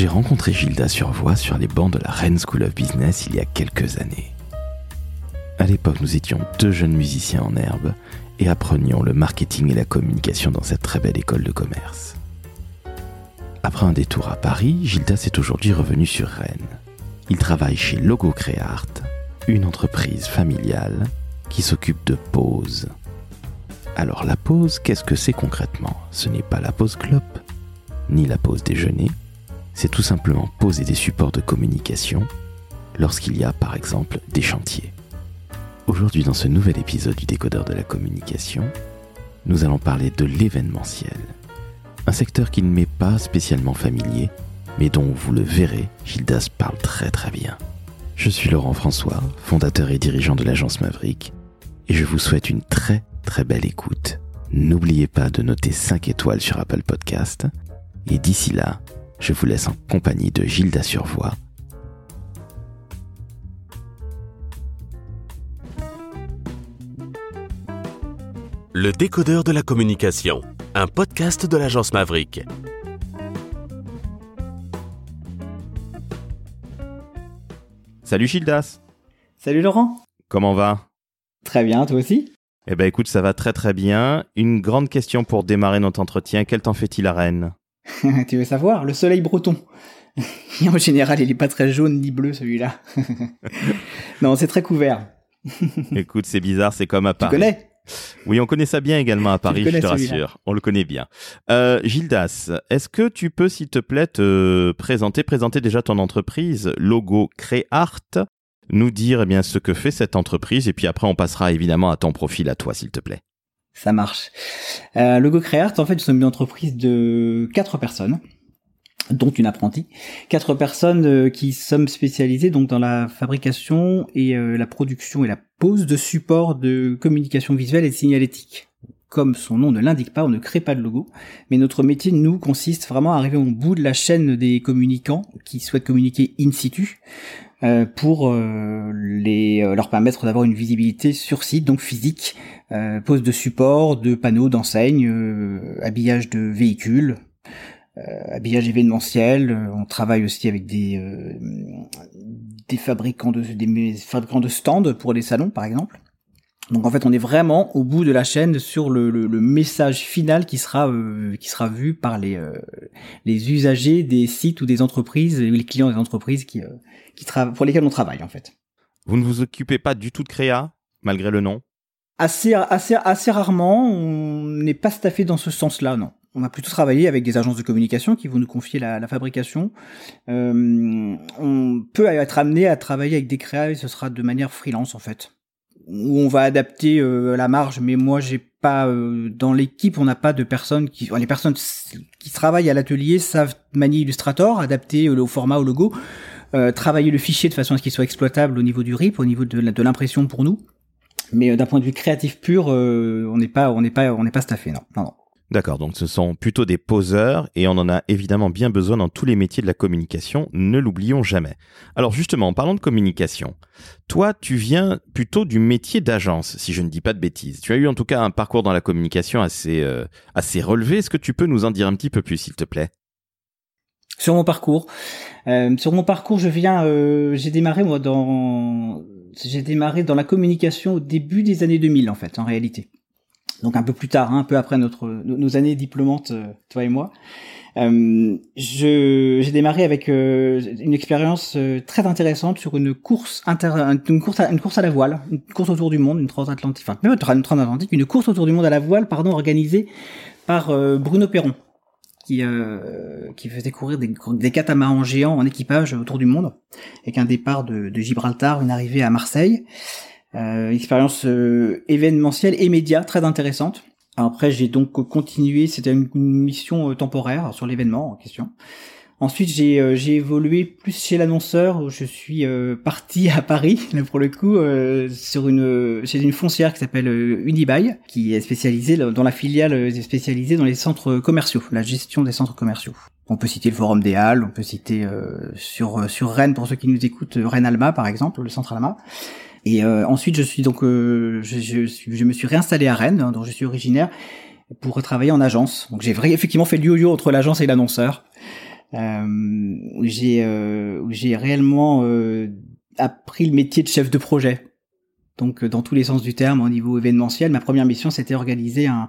J'ai rencontré Gilda Survoix sur les bancs de la Rennes School of Business il y a quelques années. À l'époque, nous étions deux jeunes musiciens en herbe et apprenions le marketing et la communication dans cette très belle école de commerce. Après un détour à Paris, Gildas est aujourd'hui revenu sur Rennes. Il travaille chez Logo Créart, une entreprise familiale qui s'occupe de pause. Alors la pause, qu'est-ce que c'est concrètement? Ce n'est pas la pause clope, ni la pause déjeuner, c'est tout simplement poser des supports de communication lorsqu'il y a par exemple des chantiers. Aujourd'hui dans ce nouvel épisode du décodeur de la communication, nous allons parler de l'événementiel un secteur qui ne m'est pas spécialement familier, mais dont vous le verrez, Gildas parle très très bien. Je suis Laurent François, fondateur et dirigeant de l'agence Maverick, et je vous souhaite une très très belle écoute. N'oubliez pas de noter 5 étoiles sur Apple Podcast, et d'ici là, je vous laisse en compagnie de Gilda Survoix. Le décodeur de la communication un podcast de l'agence Maverick. Salut Gildas. Salut Laurent. Comment va? Très bien, toi aussi? Eh ben écoute, ça va très très bien. Une grande question pour démarrer notre entretien. Quel temps fait-il à Rennes? Tu veux savoir? Le soleil breton. en général, il n'est pas très jaune ni bleu celui-là. non, c'est très couvert. écoute, c'est bizarre, c'est comme à Paris. Tu connais? Oui, on connaît ça bien également à Paris, je te rassure. On le connaît bien. Euh, Gildas, est-ce que tu peux, s'il te plaît, te présenter, présenter déjà ton entreprise, Logo Créart, nous dire eh bien ce que fait cette entreprise, et puis après on passera évidemment à ton profil à toi, s'il te plaît. Ça marche. Euh, Logo Créart, en fait, nous sommes une entreprise de quatre personnes dont une apprentie, quatre personnes euh, qui sommes spécialisées donc dans la fabrication et euh, la production et la pose de supports de communication visuelle et de signalétique. Comme son nom ne l'indique pas, on ne crée pas de logo, mais notre métier, nous, consiste vraiment à arriver au bout de la chaîne des communicants qui souhaitent communiquer in situ euh, pour leur permettre d'avoir une visibilité sur site, donc physique, pose de supports, de panneaux, d'enseignes, habillage de véhicules, euh, habillage événementiel. Euh, on travaille aussi avec des euh, des fabricants de des fabricants de stands pour les salons, par exemple. Donc en fait, on est vraiment au bout de la chaîne sur le, le, message final qui sera qui sera vu par les les usagers des sites ou des entreprises, les clients des entreprises qui qui pour lesquels on travaille en fait. Vous ne vous occupez pas du tout de créa malgré le nom Assez assez assez rarement, on n'est pas staffé dans ce sens-là, non on va plutôt travailler avec des agences de communication qui vont nous confier la, fabrication. Euh, on peut être amené à travailler avec des créas et ce sera de manière freelance en fait. Où on va adapter euh, la marge, mais moi j'ai pas euh, dans l'équipe, on n'a pas de personnes qui, les personnes qui travaillent à l'atelier savent manier Illustrator, adapter au format, au logo, travailler le fichier de façon à ce qu'il soit exploitable au niveau du RIP, au niveau de l'impression pour nous. Mais d'un point de vue créatif pur, on n'est pas, on n'est pas, on n'est pas staffé, non, non, non. D'accord, donc ce sont plutôt des poseurs et on en a évidemment bien besoin dans tous les métiers de la communication, ne l'oublions jamais. Alors justement, en parlant de communication, toi tu viens plutôt du métier d'agence, si je ne dis pas de bêtises. Tu as eu en tout cas un parcours dans la communication assez, euh, assez relevé, est-ce que tu peux nous en dire un petit peu plus s'il te plaît? Sur mon parcours, euh, sur mon parcours je viens, euh, j'ai démarré moi dans... J'ai démarré dans la communication au début des années 2000 en fait, en réalité. Donc un peu plus tard, hein, un peu après notre nos années diplômantes, euh, toi et moi. Euh, j'ai démarré avec euh, une expérience euh, très intéressante sur une course inter, une course à, une course à la voile, une course autour du monde, une transatlantique, enfin une transatlantique, une course autour du monde à la voile, pardon, organisée par Bruno Perron, qui qui faisait courir des, des catamarans géants en équipage autour du monde, avec un départ de, de Gibraltar, une arrivée à Marseille. Euh, expérience euh, événementielle et média très intéressante. Après, j'ai donc continué, c'était une, mission euh, temporaire sur l'événement en question. Ensuite, j'ai euh, évolué plus chez l'annonceur où je suis parti à Paris là, pour le coup sur une chez une foncière qui s'appelle Unibail qui est spécialisée dans la filiale est spécialisée dans les centres commerciaux, la gestion des centres commerciaux. On peut citer le Forum des Halles, on peut citer sur sur Rennes pour ceux qui nous écoutent Rennes Alma par exemple, le centre Alma. Et euh, ensuite, je suis donc, euh, je, je, je, me suis réinstallé à Rennes, hein, dont je suis originaire, pour travailler en agence. Donc j'ai effectivement fait le yo-yo entre l'agence et l'annonceur. Où j'ai où j'ai réellement appris le métier de chef de projet. Donc dans tous les sens du terme, au niveau événementiel, ma première mission c'était organiser un,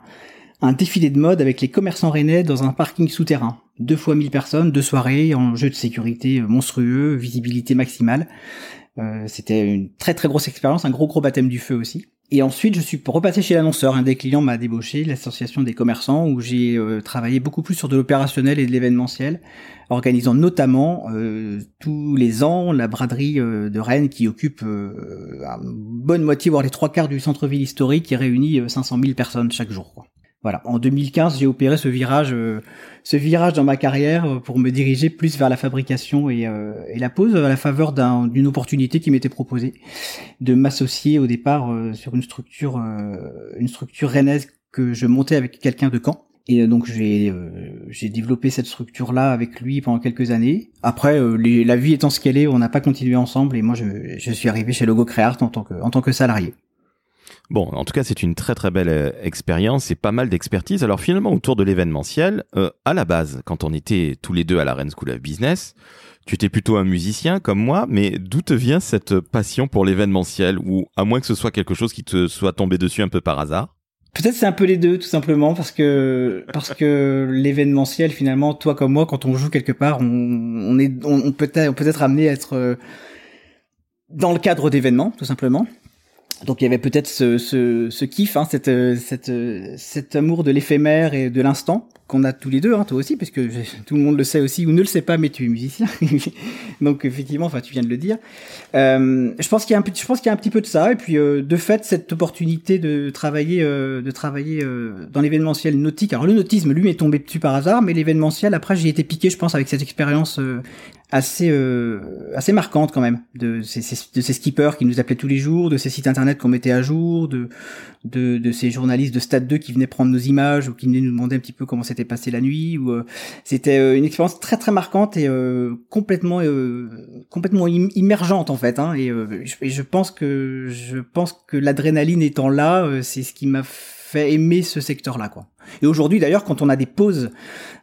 un défilé de mode avec les commerçants rennais dans un parking souterrain. Deux fois mille personnes, deux soirées, en jeu de sécurité monstrueux, visibilité maximale. Euh, c'était une très très grosse expérience, un gros gros baptême du feu aussi. Et ensuite, je suis repassé chez l'annonceur. Un des clients m'a débauché, l'association des commerçants, où j'ai euh, travaillé beaucoup plus sur de l'opérationnel et de l'événementiel, organisant notamment euh, tous les ans la braderie de Rennes qui occupe une bonne moitié, voire les trois quarts du centre-ville historique, qui réunit 500 000 personnes chaque jour. Voilà. En 2015, j'ai opéré ce virage, euh, ce virage dans ma carrière euh, pour me diriger plus vers la fabrication et, euh, et la pose à la faveur d'une opportunité qui m'était proposée de m'associer au départ sur une structure, une structure rennaise que je montais avec quelqu'un de Caen. Et donc j'ai j'ai développé cette structure là avec lui pendant quelques années. Après, la vie étant ce qu'elle est, on n'a pas continué ensemble et moi je, je suis arrivé chez Logo Creart en tant que en tant que salarié. Bon, en tout cas, c'est une très très belle euh, expérience et pas mal d'expertise. Alors finalement, autour de l'événementiel, euh, à la base, quand on était tous les deux à la Rennes School of Business, tu étais plutôt un musicien comme moi, mais d'où te vient cette passion pour l'événementiel ou à moins que ce soit quelque chose qui te soit tombé dessus un peu par hasard? Peut-être c'est un peu les deux, tout simplement, parce que parce que l'événementiel, finalement, toi comme moi, quand on joue quelque part, on, on est, on, peut être, peut être amené à être euh, dans le cadre d'événements, tout simplement. Donc il y avait peut-être ce, ce, ce kiff, hein, cette, cette, cet amour de l'éphémère et de l'instant qu'on a tous les deux, hein, toi aussi, parce que tout le monde le sait aussi ou ne le sait pas, mais tu es musicien. Donc effectivement, enfin tu viens de le dire. Euh, je pense qu'il y a un, je pense qu'il y a un petit peu de ça, et puis euh, de fait cette opportunité de travailler, euh, de travailler euh, dans l'événementiel nautique. Alors le nautisme, lui, m'est tombé dessus par hasard, mais l'événementiel, après, j'ai été piqué, je pense, avec cette expérience assez euh, assez marquante quand même de ces, de ces skippers qui nous appelaient tous les jours, de ces sites internet qu'on mettait à jour, de, de, de ces journalistes de Stade 2 qui venaient prendre nos images ou qui venaient nous demander un petit peu comment s'était passé la nuit. Ou euh, c'était euh, une expérience très très marquante et complètement complètement immergente en fait. Hein, et, je, et, je, pense que je pense que l'adrénaline étant là, c'est ce qui m'a aimer ce secteur-là, quoi. Et aujourd'hui, d'ailleurs, quand on a des pauses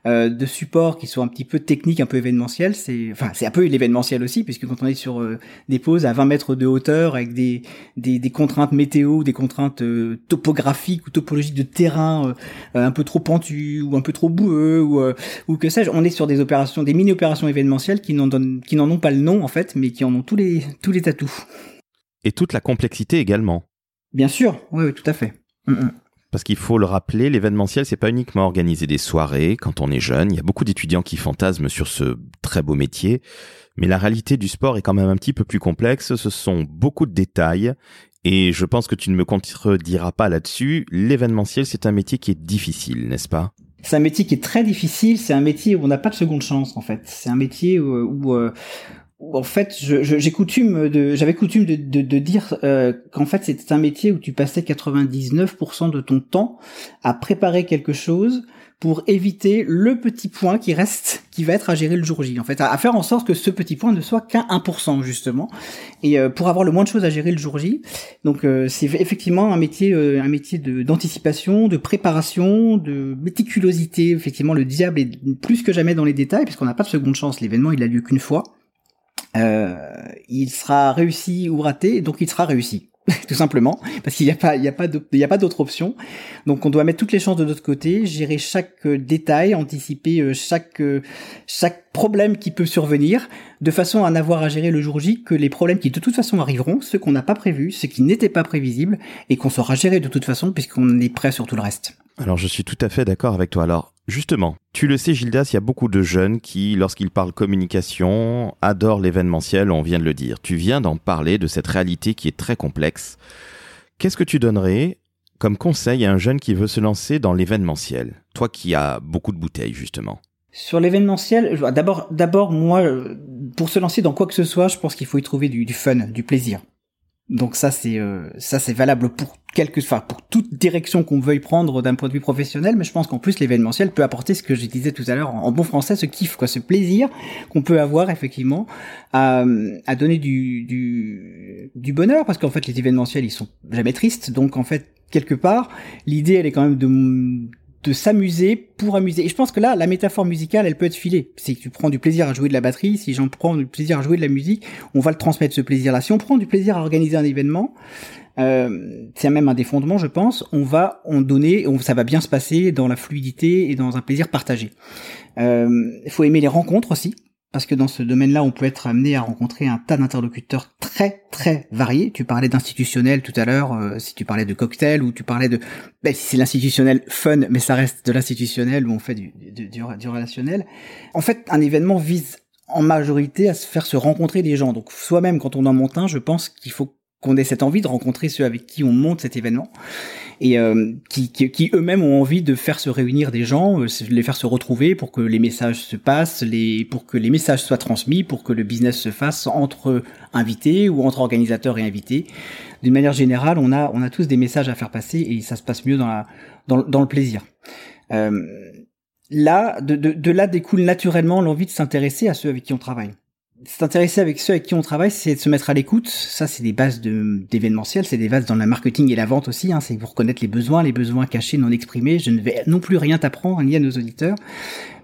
euh, de support qui sont un petit peu techniques, un peu événementielles, c'est, enfin, c'est un peu l'événementiel aussi, puisque quand on est sur euh, des pauses à 20 mètres de hauteur avec des des, des contraintes météo, des contraintes euh, topographiques ou topologiques de terrain un peu trop pentu ou un peu trop boueux ou ou que sais-je, on est sur des opérations, des mini opérations événementielles qui n'en donnent, qui n'en ont pas le nom en fait, mais qui en ont tous les tous les atouts. Et toute la complexité également. Bien sûr, oui, oui tout à fait. Mm, mm. Parce qu'il faut le rappeler, l'événementiel, c'est pas uniquement organiser des soirées quand on est jeune. Il y a beaucoup d'étudiants qui fantasment sur ce très beau métier. Mais la réalité du sport est quand même un petit peu plus complexe. Ce sont beaucoup de détails. Et je pense que tu ne me contrediras pas là-dessus. L'événementiel, c'est un métier qui est difficile, n'est-ce pas? C'est un métier qui est très difficile. C'est un métier où on n'a pas de seconde chance, en fait. C'est un métier où, où, euh, en fait, j'ai coutume de, j'avais coutume de, de, de dire euh, qu'en fait c'était un métier où tu passais 99% de ton temps à préparer quelque chose pour éviter le petit point qui reste, qui va être à gérer le jour J. En fait, à, faire en sorte que ce petit point ne soit qu'un 1% justement, et euh, pour avoir le moins de choses à gérer le jour J. Donc euh, c'est effectivement un métier, un métier d'anticipation, de, préparation, de méticulosité. Effectivement, le diable est plus que jamais dans les détails, puisqu'on n'a pas de seconde chance. L'événement, il a lieu qu'une fois. Euh, il sera réussi ou raté, donc il sera réussi. tout simplement parce qu'il n'y a pas pas d'autre option donc on doit mettre toutes les chances de notre côté gérer chaque euh, détail anticiper euh, chaque chaque problème qui peut survenir de façon à n'avoir à gérer le jour J que les problèmes qui de toute façon arriveront ceux qu'on n'a pas prévus ceux qui n'étaient pas prévisibles et qu'on saura gérer de toute façon puisqu'on est prêt sur tout le reste alors je suis tout à fait d'accord avec toi alors Justement, tu le sais Gildas, il y a beaucoup de jeunes qui, lorsqu'ils parlent communication, adorent l'événementiel, on vient de le dire. Tu viens d'en parler, de cette réalité qui est très complexe. Qu'est-ce que tu donnerais comme conseil à un jeune qui veut se lancer dans l'événementiel? Toi qui as beaucoup de bouteilles, justement. Sur l'événementiel, d'abord, d'abord, moi, pour se lancer dans quoi que ce soit, je pense qu'il faut y trouver du fun, du plaisir. Donc ça c'est euh, ça c'est valable pour quelque enfin pour toute direction qu'on veuille prendre d'un point de vue professionnel, mais je pense qu'en plus l'événementiel peut apporter ce que je disais tout à l'heure en, bon français, ce kiff quoi, ce plaisir qu'on peut avoir effectivement à, à donner du, du du bonheur parce qu'en fait les événementiels ils sont jamais tristes, donc en fait quelque part l'idée elle est quand même de de s'amuser pour amuser. Et je pense que là, la métaphore musicale, elle peut être filée. Si tu prends du plaisir à jouer de la batterie, si j'en prends du plaisir à jouer de la musique, on va le transmettre ce plaisir-là. Si on prend du plaisir à organiser un événement, euh, c'est même un des fondements, je pense. On va en donner, on, ça va bien se passer dans la fluidité et dans un plaisir partagé. Il euh, faut aimer les rencontres aussi parce que dans ce domaine-là, on peut être amené à rencontrer un tas d'interlocuteurs très très variés. Tu parlais d'institutionnel tout à l'heure, euh, si tu parlais de cocktail ou tu parlais de, ben, c'est l'institutionnel fun, mais ça reste de l'institutionnel où on fait du, du, du, du, relationnel. En fait, un événement vise en majorité à se faire se rencontrer des gens. Donc soi-même, quand on en monte un, je pense qu'il faut qu'on ait cette envie de rencontrer ceux avec qui on monte cet événement et euh, qui, qui, qui eux-mêmes ont envie de faire se réunir des gens, euh, les faire se retrouver pour que les messages se passent, les, pour que les messages soient transmis, pour que le business se fasse entre invités ou entre organisateurs et invités. D'une manière générale, on a, on a tous des messages à faire passer et ça se passe mieux dans, la, dans, dans le plaisir. Euh, là, de, de, de là découle naturellement l'envie de s'intéresser à ceux avec qui on travaille s'intéresser avec ceux avec qui on travaille, c'est de se mettre à l'écoute. Ça, c'est des bases d'événementiel, c'est des bases dans le marketing et la vente aussi. Hein. C'est pour connaître les besoins, les besoins cachés, non exprimés. Je ne vais non plus rien t'apprendre ni à nos auditeurs,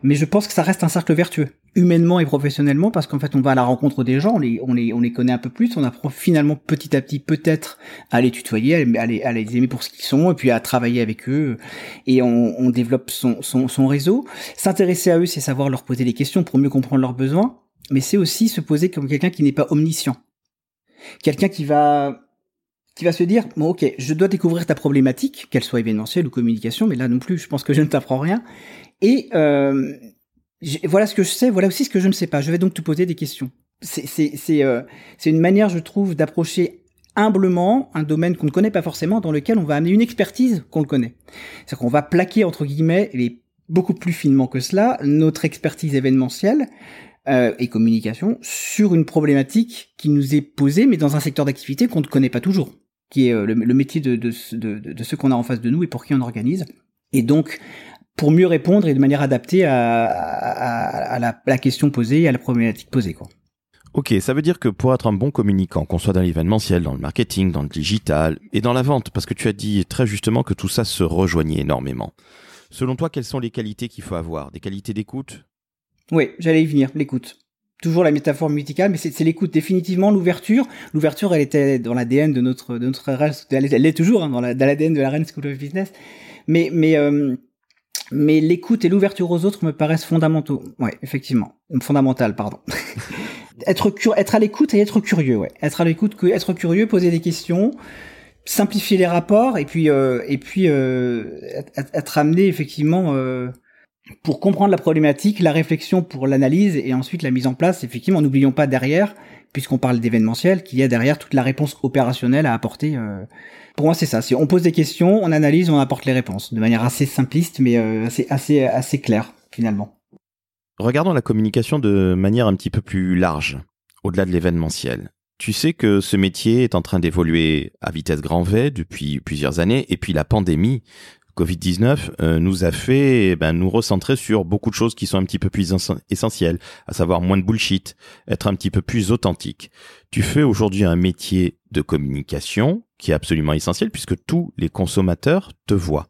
mais je pense que ça reste un cercle vertueux, humainement et professionnellement, parce qu'en fait, on va à la rencontre des gens, on les, on les, on les connaît un peu plus, on apprend finalement petit à petit, peut-être, à les tutoyer, à les, à les, aimer pour ce qu'ils sont, et puis à travailler avec eux, et on, on développe son, son, son réseau. S'intéresser à eux, c'est savoir leur poser des questions pour mieux comprendre leurs besoins mais c'est aussi se poser comme quelqu'un qui n'est pas omniscient. Quelqu'un qui va qui va se dire bon ok je dois découvrir ta problématique qu'elle soit événementielle ou communication mais là non plus je pense que je ne t'apprends rien. Et euh, voilà ce que je sais voilà aussi ce que je ne sais pas. Je vais donc te poser des questions. C'est euh, une manière je trouve d'approcher humblement un domaine qu'on ne connaît pas forcément dans lequel on va amener une expertise qu'on le connaît. C'est qu'on va plaquer entre guillemets et beaucoup plus finement que cela notre expertise événementielle euh, et communication sur une problématique qui nous est posée, mais dans un secteur d'activité qu'on ne connaît pas toujours, qui est euh, le, métier de, de, ceux qu'on a en face de nous et pour qui on organise. Et donc, pour mieux répondre et de manière adaptée à, la, question posée et à la problématique posée. Quoi. Ok, ça veut dire que pour être un bon communicant, qu'on soit dans l'événementiel, dans le marketing, dans le digital et dans la vente, parce que tu as dit très justement que tout ça se rejoignait énormément. Selon toi, quelles sont les qualités qu'il faut avoir? Des qualités d'écoute, oui, j'allais y venir, l'écoute. Toujours la métaphore musicale, mais c'est l'écoute. Définitivement, l'ouverture. L'ouverture, elle était dans l'ADN de notre, de notre elle, elle l'est toujours hein, dans l'ADN de la Rennes School of Business. Mais, mais, euh, mais l'écoute et l'ouverture aux autres me paraissent fondamentaux. Ouais, effectivement. Fondamental, pardon. être, être à l'écoute et être curieux, ouais. Être à l'écoute, être curieux, poser des questions, simplifier les rapports et puis, euh, et puis euh, être, amené effectivement euh, pour comprendre la problématique, la réflexion pour l'analyse et ensuite la mise en place. Effectivement, n'oublions pas derrière, puisqu'on parle d'événementiel, qu'il y a derrière toute la réponse opérationnelle à apporter. Euh. Pour moi, c'est ça. Si on pose des questions, on analyse, on apporte les réponses de manière assez simpliste, mais euh, assez assez assez claire finalement. Regardons la communication de manière un petit peu plus large, au-delà de l'événementiel. Tu sais que ce métier est en train d'évoluer à vitesse grand V depuis plusieurs années, et puis la pandémie Covid-19 euh, nous a fait eh ben, nous recentrer sur beaucoup de choses qui sont un petit peu plus essentielles, à savoir moins de bullshit, être un petit peu plus authentique. Tu fais aujourd'hui un métier de communication qui est absolument essentiel puisque tous les consommateurs te voient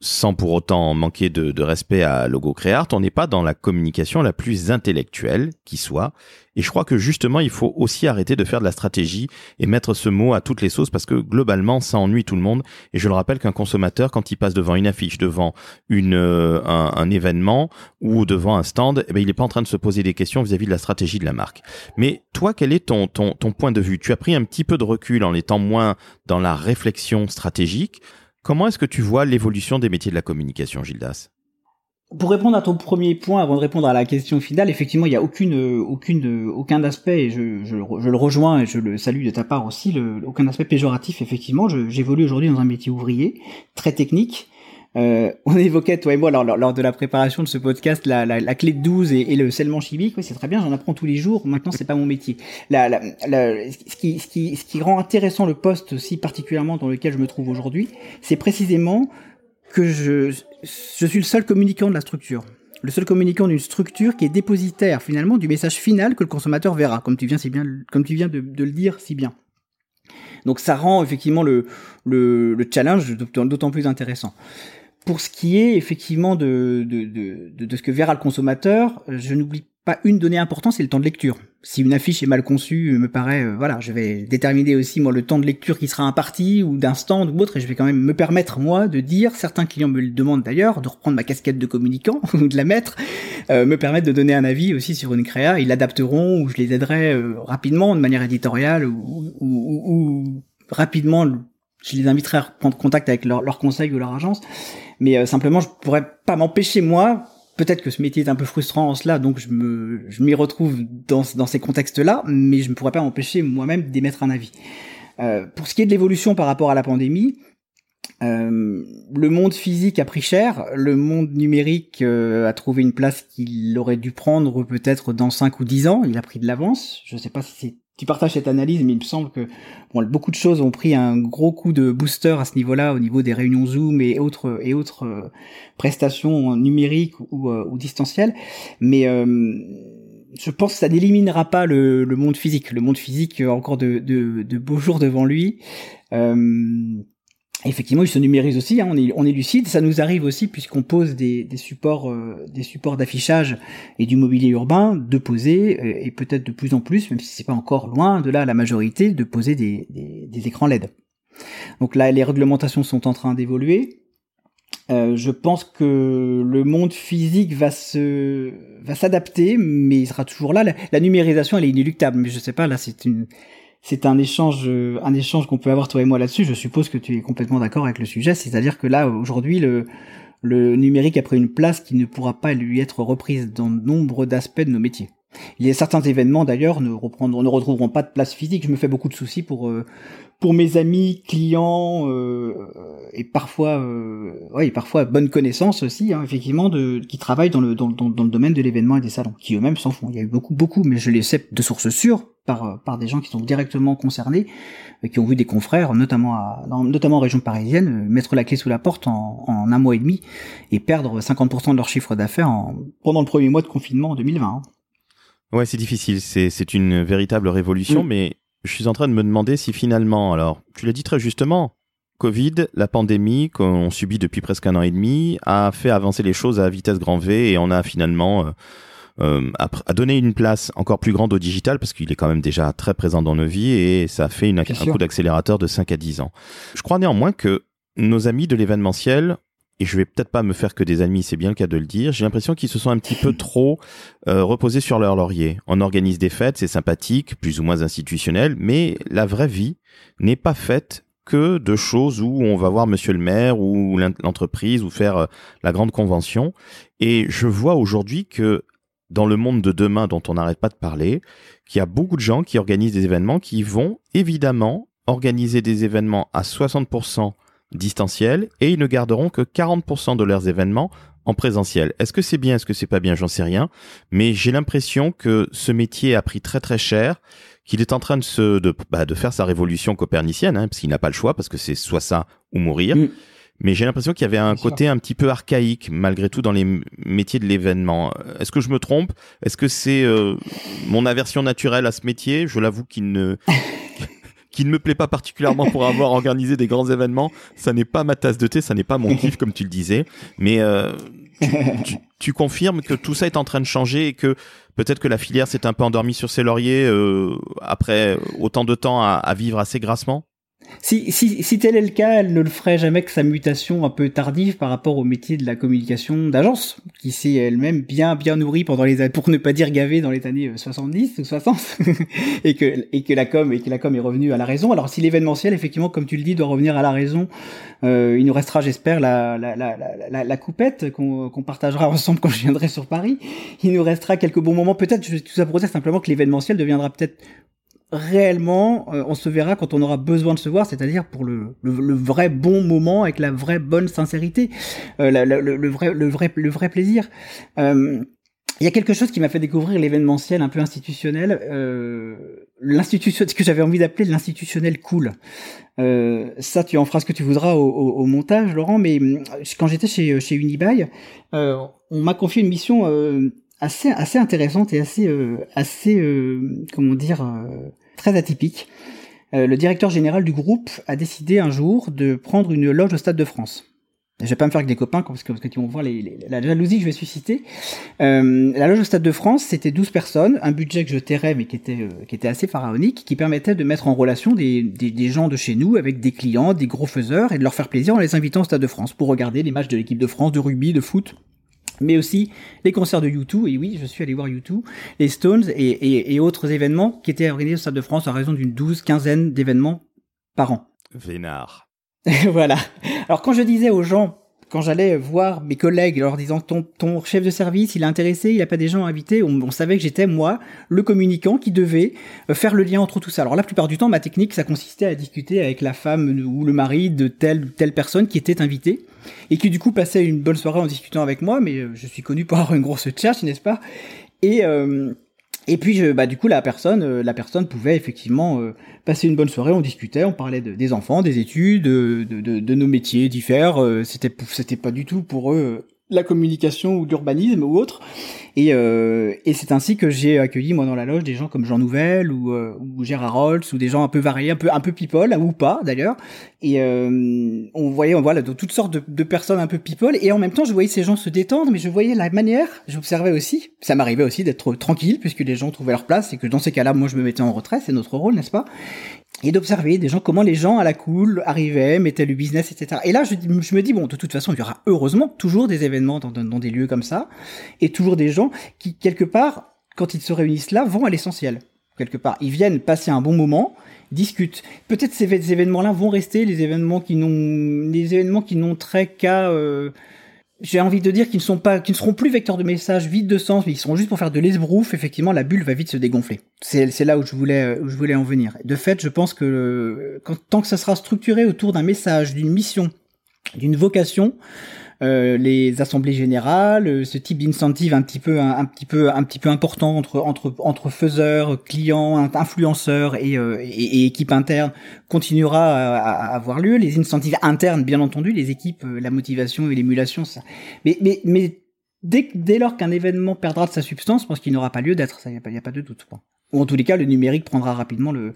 sans pour autant manquer de, de respect à Logo Créart, on n'est pas dans la communication la plus intellectuelle qui soit. Et je crois que justement, il faut aussi arrêter de faire de la stratégie et mettre ce mot à toutes les sauces parce que globalement, ça ennuie tout le monde. Et je le rappelle qu'un consommateur, quand il passe devant une affiche, devant une, euh, un, événement ou devant un stand, eh ben, il n'est pas en train de se poser des questions vis-à-vis de la stratégie de la marque. Mais toi, quel est ton, ton, ton point de vue? Tu as pris un petit peu de recul en étant moins dans la réflexion stratégique. Comment est-ce que tu vois l'évolution des métiers de la communication, Gildas? Pour répondre à ton premier point, avant de répondre à la question finale, effectivement, il n'y a aucun aspect, et je, le rejoins et je le salue de ta part aussi, aucun aspect péjoratif. Effectivement, j'évolue aujourd'hui dans un métier ouvrier très technique, euh, on évoquait, toi et moi, lors, lors, de la préparation de ce podcast, la, la, clé de 12 et, le scellement chimique. Oui, c'est très bien, j'en apprends tous les jours. Maintenant, c'est pas mon métier. La, ce, qui, ce, qui, ce qui rend intéressant le poste aussi particulièrement dans lequel je me trouve aujourd'hui, c'est précisément que je, je suis le seul communicant de la structure. Le seul communicant d'une structure qui est dépositaire finalement du message final que le consommateur verra, comme tu viens, si bien, comme tu viens de, le dire si bien. Donc ça rend effectivement le, le challenge d'autant plus intéressant. Pour ce qui est effectivement de, de, de, de, ce que verra le consommateur, je n'oublie pas une donnée importante, c'est le temps de lecture. Si une affiche est mal conçue, me paraît, euh, voilà, je vais déterminer aussi moi le temps de lecture qui sera imparti ou d'un stand ou autre, et je vais quand même me permettre moi de dire, certains clients me le demandent d'ailleurs, de reprendre ma casquette de communicant ou de la mettre, euh, me permettre de donner un avis aussi sur une créa, ils l'adapteront ou je les aiderai euh, rapidement de manière éditoriale ou, ou, ou, rapidement, je les inviterai à prendre contact avec leur, leur conseil ou leur agence, mais simplement je pourrais pas m'empêcher moi peut-être que ce métier est un peu frustrant en cela, donc je me, je m'y retrouve dans, dans ces contextes-là, mais je ne pourrais pas m'empêcher moi-même d'émettre un avis. Euh, pour ce qui est de l'évolution par rapport à la pandémie, euh, le monde physique a pris cher, le monde numérique euh, a trouvé une place qu'il aurait dû prendre peut-être dans 5 ou 10 ans, il a pris de l'avance, je ne sais pas si c'est tu partages cette analyse, mais il me semble que bon, beaucoup de choses ont pris un gros coup de booster à ce niveau-là, au niveau des réunions Zoom et autres et autres euh, prestations numériques ou, euh, ou distancielles. Mais euh, je pense que ça n'éliminera pas le, le, monde physique. Le monde physique a encore de, de, de beaux jours devant lui. Euh, effectivement, il se numérise aussi. Hein, on, est, on est lucide. Ça nous arrive aussi puisqu'on pose des, des supports, euh, des supports d'affichage et du mobilier urbain, de poser euh, et peut-être de plus en plus, même si c'est pas encore loin de là la majorité, de poser des, des, des écrans LED. Donc là, les réglementations sont en train d'évoluer. Euh, je pense que le monde physique va se va s'adapter, mais il sera toujours là. La, la, numérisation, elle est inéluctable. Mais je sais pas, là, c'est une c'est un échange, euh, un échange qu'on peut avoir toi et moi là-dessus. Je suppose que tu es complètement d'accord avec le sujet, c'est-à-dire que là aujourd'hui le le numérique a pris une place qui ne pourra pas lui être reprise dans nombre d'aspects de nos métiers. Il certains événements d'ailleurs ne reprendront, ne retrouveront pas de place physique. Je me fais beaucoup de soucis pour euh, pour mes amis, clients euh, et parfois, euh, ouais, parfois bonne connaissance aussi, hein, effectivement, de qui travaillent dans le dans, dans, dans le domaine de l'événement et des salons, qui eux-mêmes s'en font. Il y a eu beaucoup beaucoup, mais je les sais de sources sûres par par des gens qui sont directement concernés, euh, qui ont vu des confrères, notamment à notamment en région parisienne, euh, mettre la clé sous la porte en, en un mois et demi et perdre 50% de leur chiffre d'affaires pendant le premier mois de confinement en 2020. Hein. Ouais, c'est difficile. C'est c'est une véritable révolution, mm. mais je suis en train de me demander si finalement, alors, tu l'as dit très justement, Covid, la pandémie qu'on subit depuis presque un an et demi, a fait avancer les choses à vitesse grand V et on a finalement euh, euh a, donné une place encore plus grande au digital parce qu'il est quand même déjà très présent dans nos vies et ça a fait une, un coup d'accélérateur de 5 à 10 ans. Je crois néanmoins que nos amis de l'événementiel et je vais peut-être pas me faire que des amis, c'est bien le cas de le dire. J'ai l'impression qu'ils se sont un petit peu trop euh, reposés sur leur laurier. On organise des fêtes, c'est sympathique, plus ou moins institutionnel, mais la vraie vie n'est pas faite que de choses où on va voir monsieur le maire ou l'entreprise ou faire euh, la grande convention. Et je vois aujourd'hui que dans le monde de demain dont on n'arrête pas de parler, qu'il y a beaucoup de gens qui organisent des événements qui vont évidemment organiser des événements à 60% distanciel et ils ne garderont que 40% de leurs événements en présentiel. Est-ce que c'est bien, est-ce que c'est pas bien, j'en sais rien, mais j'ai l'impression que ce métier a pris très très cher, qu'il est en train de se de, bah, de faire sa révolution copernicienne, hein, parce qu'il n'a pas le choix, parce que c'est soit ça ou mourir. Mm. Mais j'ai l'impression qu'il y avait un côté un petit peu archaïque malgré tout dans les métiers de l'événement. Est-ce que je me trompe? Est-ce que c'est euh, mon aversion naturelle à ce métier? Je l'avoue qu'il ne qui ne me plaît pas particulièrement pour avoir organisé des grands événements. Ça n'est pas ma tasse de thé, ça n'est pas mon kiff comme tu le disais. Mais euh, tu, confirmes que tout ça est en train de changer et que peut-être que la filière s'est un peu endormie sur ses lauriers euh, après autant de temps à vivre assez grassement? Si, si, si tel est le cas, elle ne le ferait jamais que sa mutation un peu tardive par rapport au métier de la communication d'agence, qui s'est elle-même bien bien nourrie pendant les pour ne pas dire gavée dans les années 70 ou 60, et que et que la com et que la com est revenue à la raison. Alors si l'événementiel, effectivement, comme tu le dis, doit revenir à la raison, euh, il nous restera, j'espère, la la, la, la, la coupette qu'on qu'on partagera ensemble quand je viendrai sur Paris. Il nous restera quelques bons moments, peut-être. Tout ça pour dire simplement que l'événementiel deviendra peut-être réellement, euh, on se verra quand on aura besoin de se voir, c'est-à-dire pour le, le, vrai bon moment avec la vraie bonne sincérité, euh, le, vrai le vrai le vrai plaisir. Euh, il y a quelque chose qui m'a fait découvrir l'événementiel un peu institutionnel, euh, l'institution, ce que j'avais envie d'appeler l'institutionnel cool. Euh, ça, tu en feras ce que tu voudras au, au, au montage, Laurent. Mais quand j'étais chez chez Unibail, euh, on m'a confié une mission euh, assez assez intéressante et assez assez comment dire très atypique. Euh, le directeur général du groupe a décidé un jour de prendre une loge au Stade de France. je vais pas me faire que des copains parce que, parce qu'ils vont voir les, la jalousie que je vais susciter. Euh, la loge au Stade de France, c'était 12 personnes, un budget que je tairais mais qui était euh, qui était assez pharaonique, qui permettait de mettre en relation des, des, des, gens de chez nous avec des clients, des gros faiseurs et de leur faire plaisir en les invitant au Stade de France pour regarder les matchs de l'équipe de France de rugby, de foot, mais aussi les concerts de U2, et oui, je suis allé voir U2, les Stones et, et, et autres événements qui étaient organisés au Stade de France à raison d'une douze, quinzaine d'événements par an. Vénard. voilà. Alors quand je disais aux gens, quand j'allais voir mes collègues, leur disant ton, ton chef de service, il est intéressé, il a pas des gens invités, on, on savait que j'étais moi le communicant qui devait euh, faire le lien entre tout ça. Alors la plupart du temps, ma technique, ça consistait à discuter avec la femme ou le mari de telle ou telle personne qui était invitée et qui du coup passait une bonne soirée en discutant avec moi. Mais euh, je suis connu pour avoir une grosse tchatche, n'est-ce pas? Et euh, et puis, je, bah, du coup, la personne, euh, la personne pouvait effectivement euh, passer une bonne soirée. On discutait, on parlait de, des enfants, des études, de, de, nos métiers divers. Euh, c'était, c'était pas du tout pour eux la communication ou l'urbanisme ou autre. Et, euh, et c'est ainsi que j'ai accueilli moi dans la loge des gens comme Jean Nouvel ou, euh, ou Gérard Rolls ou des gens un peu variés, un peu un peu people ou pas d'ailleurs. Et euh, on voyait on voilà toutes sortes de, de, personnes un peu people et en même temps je voyais ces gens se détendre, mais je voyais la manière. J'observais aussi. Ça m'arrivait aussi d'être tranquille puisque les gens trouvaient leur place et que dans ces cas-là moi je me mettais en retrait, c'est notre rôle n'est-ce pas? Et d'observer des gens comment les gens à la cool arrivaient, mettaient le business, etc. Et là, je, je, me dis bon, de toute façon, il y aura heureusement toujours des événements dans, dans, des lieux comme ça, et toujours des gens qui quelque part, quand ils se réunissent là, vont à l'essentiel. Quelque part, ils viennent passer un bon moment, discutent. Peut-être ces, événements-là vont rester les événements qui n'ont, les événements qui n'ont trait qu'à euh, j'ai envie de dire qu'ils ne sont pas, qu'ils ne seront plus vecteurs de messages vides de sens, mais ils seront juste pour faire de l'esbrouf. Effectivement, la bulle va vite se dégonfler. C'est, c'est là où je voulais, où je voulais en venir. De fait, je pense que quand, tant que ça sera structuré autour d'un message, d'une mission, d'une vocation, euh, les assemblées générales, euh, ce type d'incentive un petit peu un, petit peu un petit peu important entre entre entre faiseurs, clients, influenceurs et, euh, et, équipes internes continuera à, à, avoir lieu. Les incentives internes, bien entendu, les équipes, euh, la motivation et l'émulation, ça. Mais mais mais dès dès lors qu'un événement perdra de sa substance, je pense qu'il n'aura pas lieu d'être. Ça, il y a a pas de doute. Ou en tous les cas, le numérique prendra rapidement le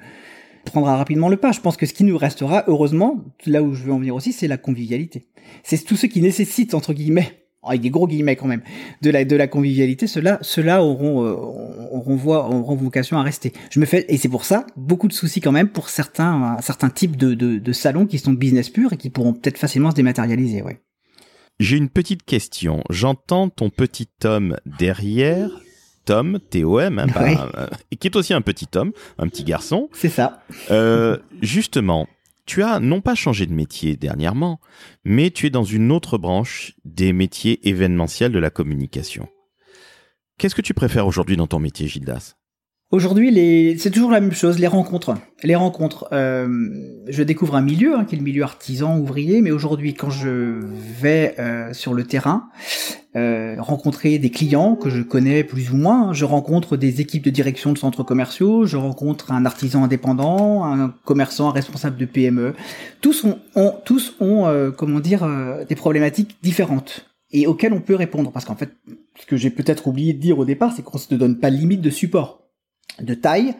prendra rapidement le pas. Je pense que ce qui nous restera, heureusement, là où je veux en venir aussi, c'est la convivialité. C'est tout ce qui nécessite, entre guillemets, avec des gros guillemets quand même, de la, de la convivialité, ceux-là, auront, euh, auront, auront vocation à rester. Je me fais, et c'est pour ça, beaucoup de soucis quand même pour certains, certains types de, de, salons qui sont business pur et qui pourront peut-être facilement se dématérialiser, ouais. J'ai une petite question. J'entends ton petit tome derrière. Tom, T-O-M, hein, euh, qui est aussi un petit homme, un petit garçon. C'est ça. Euh, justement, tu as non pas changé de métier dernièrement, mais tu es dans une autre branche des métiers événementiels de la communication. Qu'est-ce que tu préfères aujourd'hui dans ton métier, Gildas? Aujourd'hui, les... c'est toujours la même chose, les rencontres. Les rencontres. Euh, je découvre un milieu, hein, qui est le milieu artisan, ouvrier, mais aujourd'hui, quand je vais euh, sur le terrain, euh, rencontrer des clients que je connais plus ou moins, je rencontre des équipes de direction de centres commerciaux, je rencontre un artisan indépendant, un commerçant, un responsable de PME. Tous ont, ont tous ont, euh, comment dire, euh, des problématiques différentes et auxquelles on peut répondre. Parce qu'en fait, ce que j'ai peut-être oublié de dire au départ, c'est qu'on se donne pas de limite de support de taille,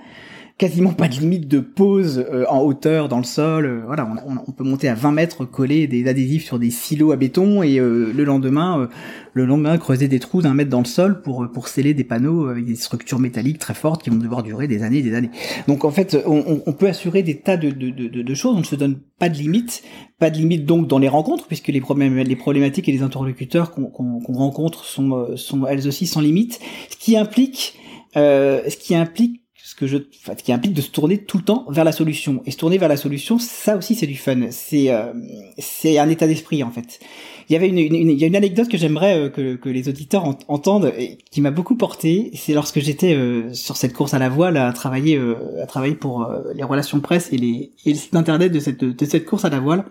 quasiment pas de limite de pose euh, en hauteur dans le sol. Euh, voilà, on, on, peut monter à 20 mètres, coller des adhésifs sur des silos à béton et euh, le lendemain, le lendemain creuser des trous d'un mètre dans le sol pour pour sceller des panneaux avec des structures métalliques très fortes qui vont devoir durer des années et des années. Donc en fait, on, on peut assurer des tas de, de, de, de, choses. On ne se donne pas de limite, pas de limite donc dans les rencontres puisque les problèmes, les problématiques et les interlocuteurs qu'on qu'on rencontre sont sont elles aussi sans limite, ce qui implique euh, ce qui implique ce que je, enfin, qui implique de se tourner tout le temps vers la solution. Et se tourner vers la solution, ça aussi c'est du fun. C'est euh, c'est un état d'esprit en fait. Il y avait une, une, une, il y a une anecdote que j'aimerais euh, que, que les auditeurs ent entendent et qui m'a beaucoup porté. C'est lorsque j'étais euh, sur cette course à la voile à travailler euh, à travailler pour les relations presse et les et le site internet de cette de cette course à la voile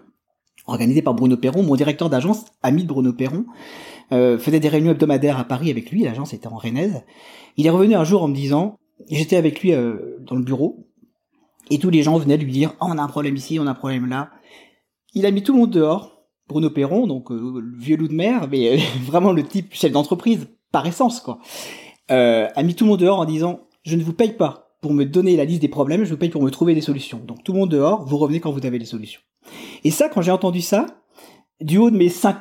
organisée par Bruno Perron. Mon directeur d'agence, ami de Bruno Perron, faisait des réunions hebdomadaires à Paris avec lui. L'agence était en Rennaise. Il est revenu un jour en me disant, j'étais avec lui euh, dans le bureau, et tous les gens venaient lui dire, oh, on a un problème ici, on a un problème là. Il a mis tout le monde dehors, Bruno Perron, donc euh, le vieux loup de mer, mais euh, vraiment le type chef d'entreprise, par essence, quoi, euh, a mis tout le monde dehors en disant, je ne vous paye pas pour me donner la liste des problèmes, je vous paye pour me trouver des solutions. Donc tout le monde dehors, vous revenez quand vous avez les solutions. Et ça, quand j'ai entendu ça, du haut de mes 5,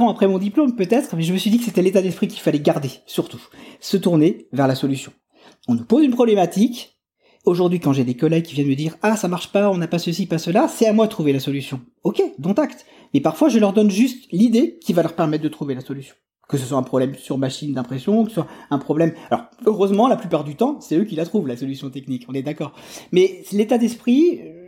ans après mon diplôme peut-être, mais je me suis dit que c'était l'état d'esprit qu'il fallait garder, surtout. Se tourner vers la solution. On nous pose une problématique. Aujourd'hui, quand j'ai des collègues qui viennent me dire ah ça marche pas, on n'a pas ceci, pas cela, c'est à moi de trouver la solution. Ok, dont acte. Mais parfois, je leur donne juste l'idée qui va leur permettre de trouver la solution. Que ce soit un problème sur machine d'impression, que ce soit un problème. Alors, heureusement, la plupart du temps, c'est eux qui la trouvent, la solution technique. On est d'accord. Mais l'état d'esprit, euh,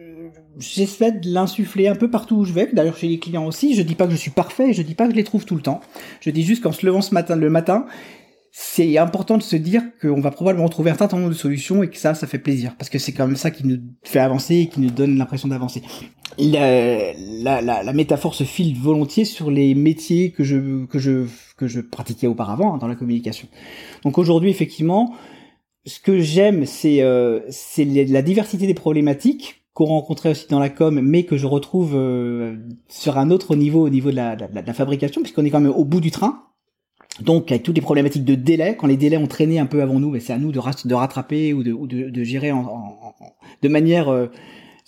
j'essaie de l'insuffler un peu partout où je vais. D'ailleurs, chez les clients aussi. Je dis pas que je suis parfait, je dis pas que je les trouve tout le temps. Je dis juste qu'en se levant ce matin, le matin, c'est important de se dire qu'on va probablement trouver un certain nombre de solutions et que ça, ça fait plaisir parce que c'est quand même ça qui nous fait avancer et qui nous donne l'impression d'avancer. La, la, la, métaphore se file volontiers sur les métiers que je que je que je pratiquais auparavant hein, dans la communication. Donc aujourd'hui, effectivement, ce que j'aime, c'est euh, la diversité des problématiques qu'on rencontrait aussi dans la com, mais que je retrouve euh, sur un autre niveau, au niveau de la, fabrication, puisqu'on est quand même au bout du train. Donc, avec toutes les problématiques de délai, quand les délais ont traîné un peu avant nous, mais c'est à nous de, rattraper ou de, gérer en, en, de manière, euh,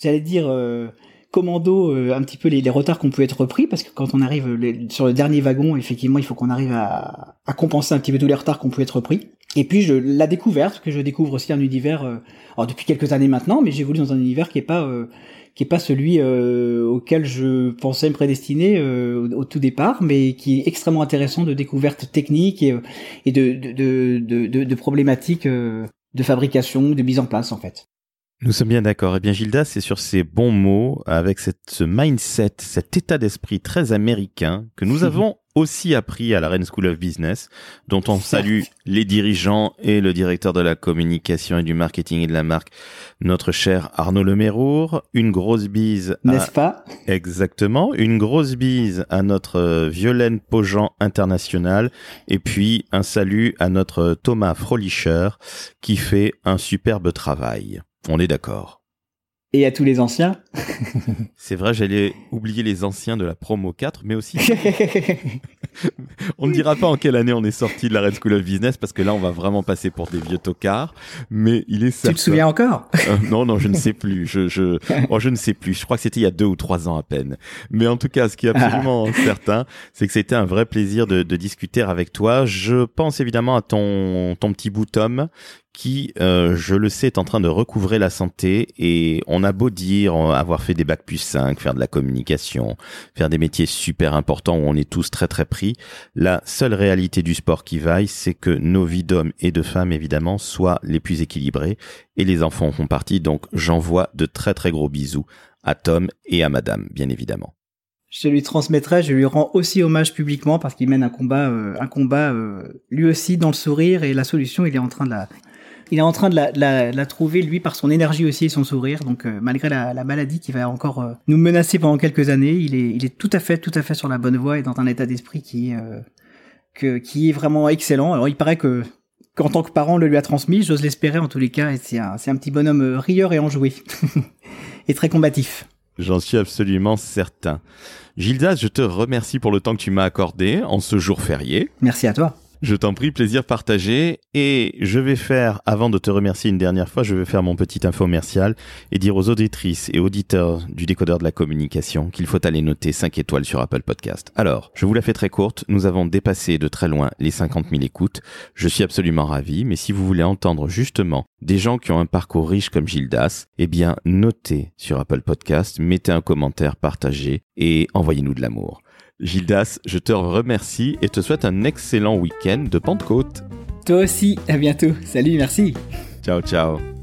j'allais dire, euh, commando euh, un petit peu les, les retards qu'on peut être repris, parce que quand on arrive sur le dernier wagon, effectivement, il faut qu'on arrive à, à, compenser un petit peu tous les retards qu'on peut être repris. Et puis, je, la découverte, que je découvre aussi un univers, alors depuis quelques années maintenant, mais j'évolue dans un univers qui est pas qui est pas celui euh, auquel je pensais me prédestiner euh, au, tout départ, mais qui est extrêmement intéressant de découverte technique et, et de, de, de, de, de problématiques euh, de fabrication, de mise en place en fait. Nous sommes bien d'accord. Eh bien, Gilda, c'est sur ces bons mots, avec cette, ce mindset, cet état d'esprit très américain que nous avons aussi appris à la Rennes School of Business, dont on salue les dirigeants et le directeur de la communication et du marketing et de la marque, notre cher Arnaud Lemérour. Une grosse bise. N'est-ce pas? Exactement. Une grosse bise à notre Violaine Pogent international. Et puis, un salut à notre Thomas Frolicher, qui fait un superbe travail. On est d'accord. Et à tous les anciens. C'est vrai, j'allais oublier les anciens de la promo 4, mais aussi. on ne dira pas en quelle année on est sorti de la Red School of Business, parce que là, on va vraiment passer pour des vieux tocards. Mais il est certain. Tu te souviens encore? Euh, Non, non, je ne sais plus. Je, je, oh, je ne sais plus. Je crois que c'était il y a deux ou trois ans à peine. Mais en tout cas, ce qui est absolument certain, c'est que c'était un vrai plaisir de, de discuter avec toi. Je pense évidemment à ton, ton petit bout Tom, qui, euh, je le sais, est en train de recouvrer la santé et on a beau dire avoir fait des bacs plus 5, faire de la communication, faire des métiers super importants où on est tous très très pris, la seule réalité du sport qui vaille, c'est que nos vies d'hommes et de femmes, évidemment, soient les plus équilibrées et les enfants en font partie, donc j'envoie de très très gros bisous à Tom et à Madame, bien évidemment. Je lui transmettrai, je lui rends aussi hommage publiquement parce qu'il mène un combat, euh, un combat euh, lui aussi dans le sourire et la solution, il est en train de la, il est en train de la, la, la, trouver lui par son énergie aussi et son sourire. Donc euh, malgré la, la, maladie qui va encore euh, nous menacer pendant quelques années, il est, il est tout à fait, tout à fait sur la bonne voie et dans un état d'esprit qui, euh, que, qui est vraiment excellent. Alors il paraît que qu'en tant que parent le lui a transmis, j'ose l'espérer en tous les cas. Et c'est un, c'est un petit bonhomme rieur et enjoué et très combatif. J'en suis absolument certain. Gildas, je te remercie pour le temps que tu m'as accordé en ce jour férié. Merci à toi. Je t'en prie, plaisir partagé. Et je vais faire, avant de te remercier une dernière fois, je vais faire mon petit infomercial et dire aux auditrices et auditeurs du décodeur de la communication qu'il faut aller noter 5 étoiles sur Apple Podcast. Alors, je vous la fais très courte. Nous avons dépassé de très loin les 50 000 écoutes. Je suis absolument ravi. Mais si vous voulez entendre justement des gens qui ont un parcours riche comme Gildas, eh bien, notez sur Apple Podcast, mettez un commentaire, partagez et envoyez-nous de l'amour. Gildas, je te remercie et te souhaite un excellent week-end de Pentecôte. Toi aussi, à bientôt. Salut, merci. Ciao, ciao.